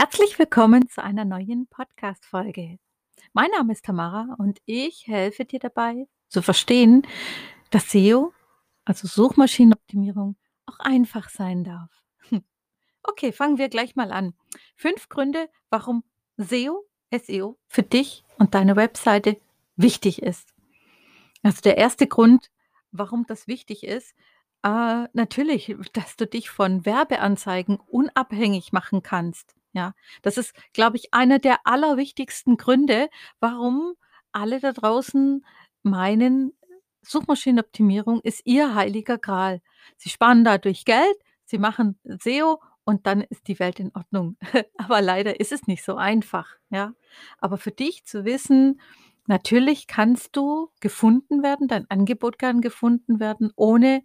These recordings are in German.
Herzlich willkommen zu einer neuen Podcast-Folge. Mein Name ist Tamara und ich helfe dir dabei zu verstehen, dass SEO, also Suchmaschinenoptimierung, auch einfach sein darf. Okay, fangen wir gleich mal an. Fünf Gründe, warum SEO, SEO für dich und deine Webseite wichtig ist. Also der erste Grund, warum das wichtig ist, äh, natürlich, dass du dich von Werbeanzeigen unabhängig machen kannst. Ja, das ist, glaube ich, einer der allerwichtigsten Gründe, warum alle da draußen meinen, Suchmaschinenoptimierung ist ihr heiliger Gral. Sie sparen dadurch Geld, sie machen SEO und dann ist die Welt in Ordnung. Aber leider ist es nicht so einfach, ja. Aber für dich zu wissen, natürlich kannst du gefunden werden, dein Angebot kann gefunden werden, ohne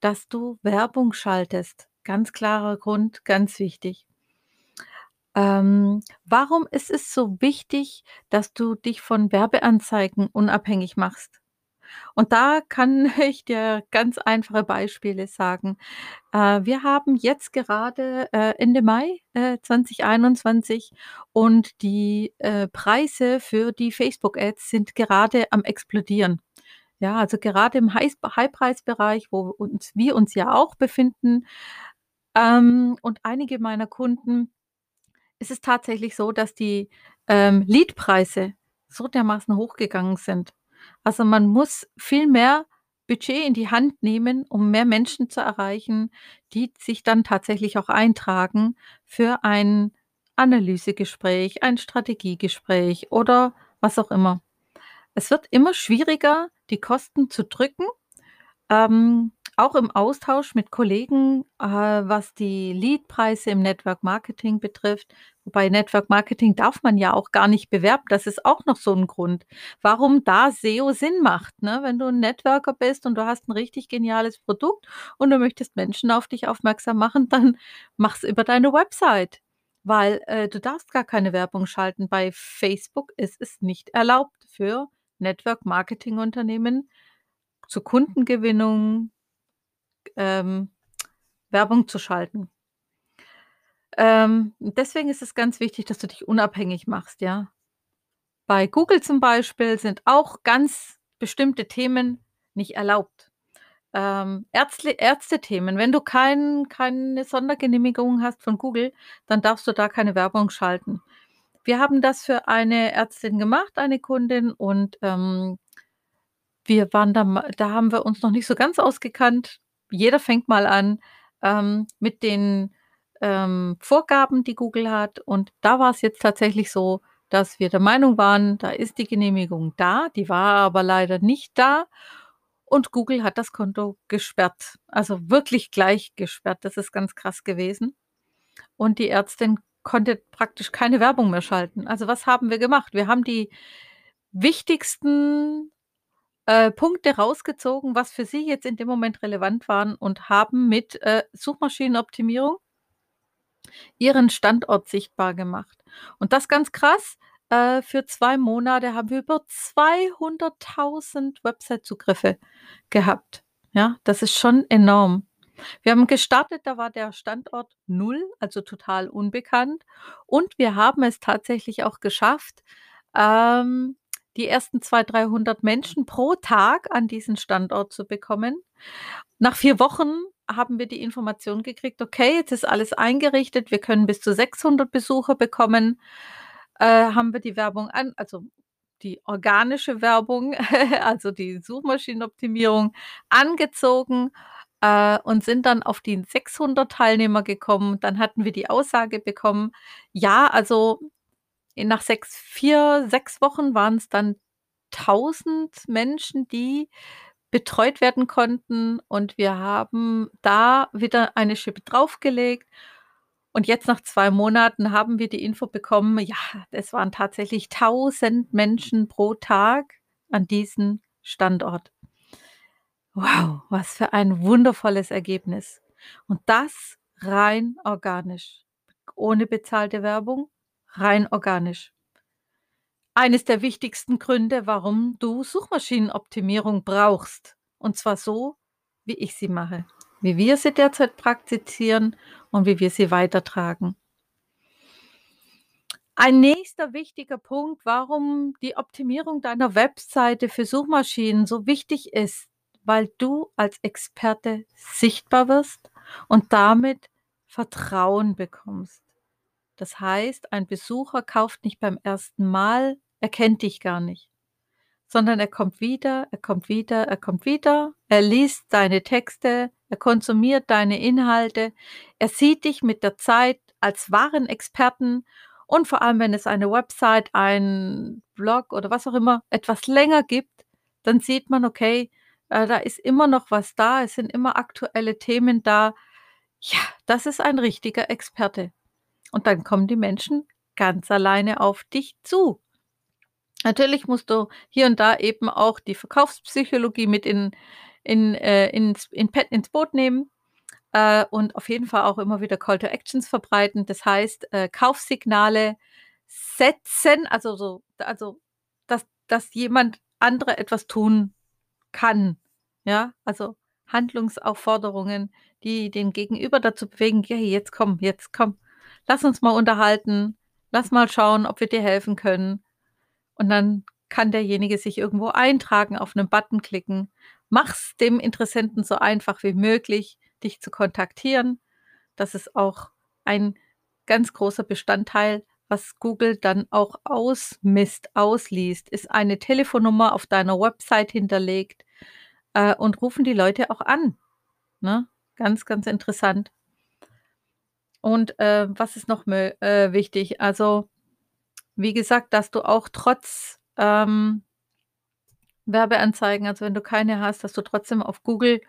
dass du Werbung schaltest. Ganz klarer Grund, ganz wichtig. Ähm, warum ist es so wichtig, dass du dich von Werbeanzeigen unabhängig machst? Und da kann ich dir ganz einfache Beispiele sagen. Äh, wir haben jetzt gerade äh, Ende Mai äh, 2021 und die äh, Preise für die Facebook-Ads sind gerade am explodieren. Ja, also gerade im High High-Preisbereich, wo uns wir uns ja auch befinden. Ähm, und einige meiner Kunden ist es tatsächlich so, dass die, ähm, Leadpreise so dermaßen hochgegangen sind. Also, man muss viel mehr Budget in die Hand nehmen, um mehr Menschen zu erreichen, die sich dann tatsächlich auch eintragen für ein Analysegespräch, ein Strategiegespräch oder was auch immer. Es wird immer schwieriger, die Kosten zu drücken. Ähm, auch im Austausch mit Kollegen, äh, was die Leadpreise im Network Marketing betrifft. Wobei Network Marketing darf man ja auch gar nicht bewerben. Das ist auch noch so ein Grund, warum da SEO Sinn macht, ne? Wenn du ein Networker bist und du hast ein richtig geniales Produkt und du möchtest Menschen auf dich aufmerksam machen, dann mach's über deine Website, weil, äh, du darfst gar keine Werbung schalten. Bei Facebook ist es nicht erlaubt für Network Marketing Unternehmen zur Kundengewinnung ähm, Werbung zu schalten. Ähm, deswegen ist es ganz wichtig, dass du dich unabhängig machst, ja. Bei Google zum Beispiel sind auch ganz bestimmte Themen nicht erlaubt. Ähm, Ärztethemen, wenn du kein keine Sondergenehmigung hast von Google, dann darfst du da keine Werbung schalten. Wir haben das für eine Ärztin gemacht, eine Kundin, und, ähm wir waren da da haben wir uns noch nicht so ganz ausgekannt jeder fängt mal an, ähm, mit den, ähm, Vorgaben, die Google hat. Und da war es jetzt tatsächlich so, dass wir der Meinung waren, da ist die Genehmigung da, die war aber leider nicht da und Google hat das Konto gesperrt. Also wirklich gleich gesperrt. Das ist ganz krass gewesen. Und die Ärztin konnte praktisch keine Werbung mehr schalten. Also, was haben wir gemacht? Wir haben die wichtigsten äh, Punkte rausgezogen, was für sie jetzt in dem Moment relevant waren und haben mit, äh, Suchmaschinenoptimierung ihren Standort sichtbar gemacht. Und das ganz krass, äh, für 2 Monate haben wir über 200.000 Website-Zugriffe gehabt. Ja, das ist schon enorm. Wir haben gestartet, da war der Standort null, also total unbekannt. Und wir haben es tatsächlich auch geschafft, ähm die ersten 200, 300 Menschen pro Tag an diesen Standort zu bekommen. Nach vier Wochen haben wir die Information gekriegt, okay, jetzt ist alles eingerichtet, wir können bis zu 600 Besucher bekommen. Äh, haben wir die Werbung an, also die organische Werbung, also die Suchmaschinenoptimierung angezogen äh, und sind dann auf die 600 Teilnehmer gekommen. Dann hatten wir die Aussage bekommen, ja, also nach sechs, vier, sechs Wochen waren es dann 1000 Menschen, die betreut werden konnten und wir haben da wieder eine Schippe draufgelegt. Und jetzt nach zwei Monaten haben wir die Info bekommen, ja, es waren tatsächlich 1000 Menschen pro Tag an diesem Standort. Wow, was für ein wundervolles Ergebnis. Und das rein organisch, ohne bezahlte Werbung, rein organisch. Eines der wichtigsten Gründe, warum du Suchmaschinenoptimierung brauchst. Und zwar so, wie ich sie mache, wie wir sie derzeit praktizieren und wie wir sie weitertragen. Ein nächster wichtiger Punkt, warum die Optimierung deiner Webseite für Suchmaschinen so wichtig ist, weil du als Experte sichtbar wirst und damit Vertrauen bekommst. Das heißt, ein Besucher kauft nicht beim ersten Mal, er kennt dich gar nicht, sondern er kommt wieder, er kommt wieder, er kommt wieder, er liest deine Texte, er konsumiert deine Inhalte, er sieht dich mit der Zeit als wahren Experten und vor allem, wenn es eine Website, ein Blog oder was auch immer etwas länger gibt, dann sieht man, okay, äh, da ist immer noch was da, es sind immer aktuelle Themen da. Ja, das ist ein richtiger Experte. Und dann kommen die Menschen ganz alleine auf dich zu. Natürlich musst du hier und da eben auch die Verkaufspsychologie mit in in äh, ins in ins Boot nehmen, äh, und auf jeden Fall auch immer wieder Call to Actions verbreiten. Das heißt, äh, Kaufsignale setzen, also so also, dass dass jemand andere etwas tun kann, ja? Also, Handlungsaufforderungen, die den Gegenüber dazu bewegen: „Hey, jetzt komm, jetzt komm, lass uns mal unterhalten. Lass mal schauen, ob wir dir helfen können.“ Und dann kann derjenige sich irgendwo eintragen, auf 'nen Button klicken. Mach's dem Interessenten so einfach wie möglich, dich zu kontaktieren. Das ist auch ein ganz großer Bestandteil, was Google dann auch ausmisst, ausliest. Ist eine Telefonnummer auf deiner Website hinterlegt, äh, und rufen die Leute auch an, ne? Ganz, ganz interessant. Und, äh, was ist noch mö äh, wichtig? Also, wie gesagt, dass du auch trotz, ähm Werbeanzeigen, also wenn du keine hast, dass du trotzdem auf Google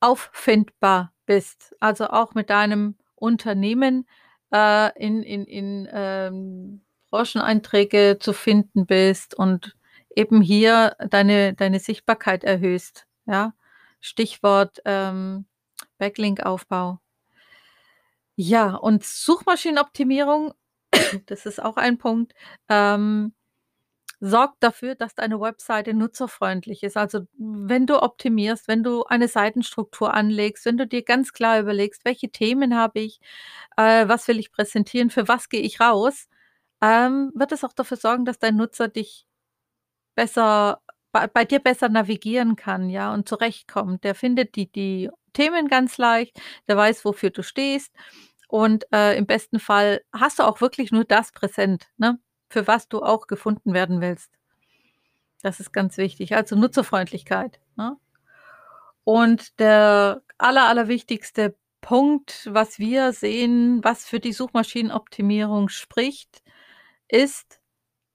auffindbar bist. Also auch mit deinem Unternehmen, äh, in in in, ähm, Brancheneinträge zu finden bist und eben hier deine deine Sichtbarkeit erhöhst, ja? Stichwort, ähm, Backlinkaufbau. Ja, und Suchmaschinenoptimierung, das ist auch ein Punkt, ähm, sorgt dafür, dass deine Webseite nutzerfreundlich ist. Also, wenn du optimierst, wenn du eine Seitenstruktur anlegst, wenn du dir ganz klar überlegst: „Welche Themen habe ich? Äh, was will ich präsentieren? Für was gehe ich raus?“ Ähm, wird es auch dafür sorgen, dass dein Nutzer dich besser bei bei dir besser navigieren kann, ja, und zurechtkommt. Der findet die die Themen ganz leicht, der weiß, wofür du stehst und, äh, im besten Fall hast du auch wirklich nur das präsent, ne, für was du auch gefunden werden willst. Das ist ganz wichtig, also Nutzerfreundlichkeit, ne? Und der aller allerwichtigste Punkt, was wir sehen, was für die Suchmaschinenoptimierung spricht, ist,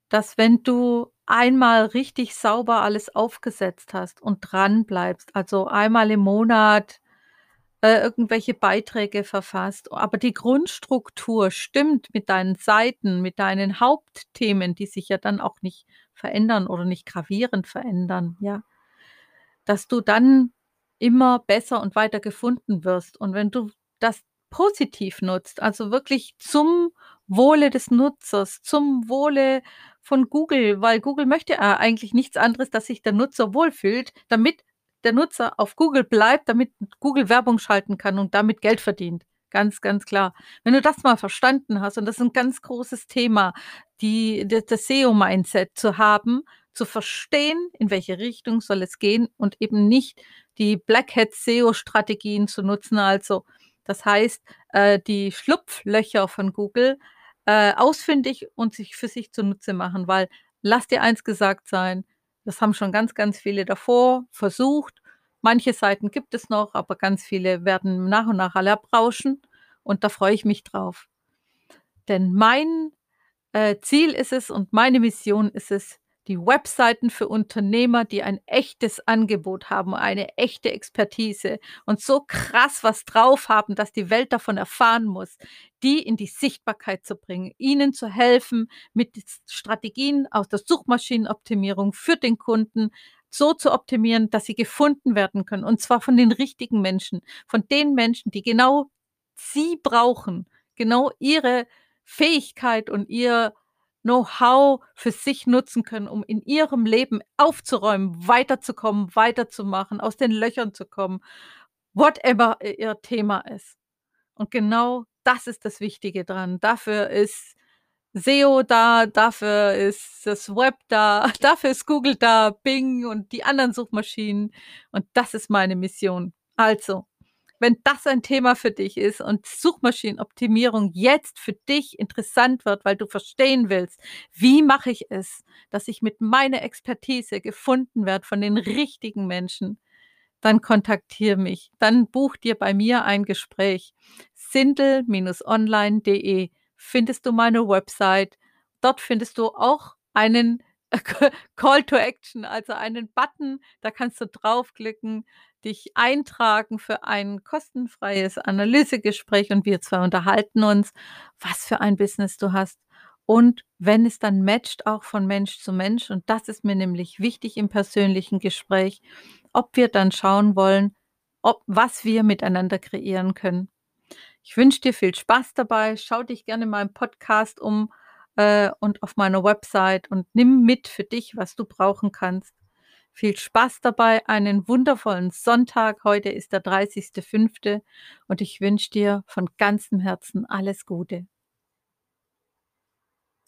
dass wenn du einmal richtig sauber alles aufgesetzt hast und dranbleibst, also einmal im Monat, äh, irgendwelche Beiträge verfasst, aber die Grundstruktur stimmt mit deinen Seiten, mit deinen Hauptthemen, die sich ja dann auch nicht verändern oder nicht gravierend verändern, ja? Dass du dann immer besser und weiter gefunden wirst. Und wenn du das positiv nutzt, also wirklich zum Wohle des Nutzers, zum Wohle von Google, weil Google möchte eigentlich nichts anderes, dass sich der Nutzer wohlfühlt, damit der Nutzer auf Google bleibt, damit Google Werbung schalten kann und damit Geld verdient. Ganz, ganz klar. Wenn du das mal verstanden hast, und das ist 'n ganz großes Thema, die d das SEO-Mindset zu haben, zu verstehen, in welche Richtung soll es gehen und eben nicht die Black Hat SEO-Strategien zu nutzen. Also, das heißt, äh, die Schlupflöcher von Google, äh, ausfindig und sich für sich zunutze machen, weil lass dir eins gesagt sein, das haben schon ganz, ganz viele davor versucht. Manche Seiten gibt es noch, aber ganz viele werden nach und nach alle abrauschen und da freue ich mich drauf. Denn mein, äh, Ziel ist es und meine Mission ist es, die Webseiten für Unternehmer, die ein echtes Angebot haben, eine echte Expertise und so krass was drauf haben, dass die Welt davon erfahren muss, die in die Sichtbarkeit zu bringen, ihnen zu helfen, mit Strategien aus der Suchmaschinenoptimierung für den Kunden so zu optimieren, dass sie gefunden werden können, und zwar von den richtigen Menschen, von den Menschen, die genau sie brauchen, genau ihre Fähigkeit und ihr Know-how für sich nutzen können, um in ihrem Leben aufzuräumen, weiterzukommen, weiterzumachen, aus den Löchern zu kommen, whatever ihr Thema ist. Und genau das ist das Wichtige dran. Dafür ist SEO da, dafür ist das Web da, dafür ist Google da, Bing und die anderen Suchmaschinen. Und das ist meine Mission. Also, wenn das ein Thema für dich ist und Suchmaschinenoptimierung jetzt für dich interessant wird, weil du verstehen willst, wie mache ich es, dass ich mit meiner Expertise gefunden werde von den richtigen Menschen, dann kontaktiere mich. Dann buch dir bei mir ein Gespräch. Sindel-online.de findest du meine Website. Dort findest du auch einen Call to Action, also einen Button, da kannst du draufklicken, dich eintragen für ein kostenfreies Analysegespräch und wir zwei unterhalten uns, was für ein Business du hast. Und wenn es dann matcht, auch von Mensch zu Mensch, und das ist mir nämlich wichtig im persönlichen Gespräch, ob wir dann schauen wollen, ob, was wir miteinander kreieren können. Ich wünsche dir viel Spaß dabei. Schau dich gerne mal im Podcast um äh, und auf meiner Website und nimm mit für dich, was du brauchen kannst. Viel Spaß dabei, einen wundervollen Sonntag. Heute ist der 30.05. und ich wünsche dir von ganzem Herzen alles Gute.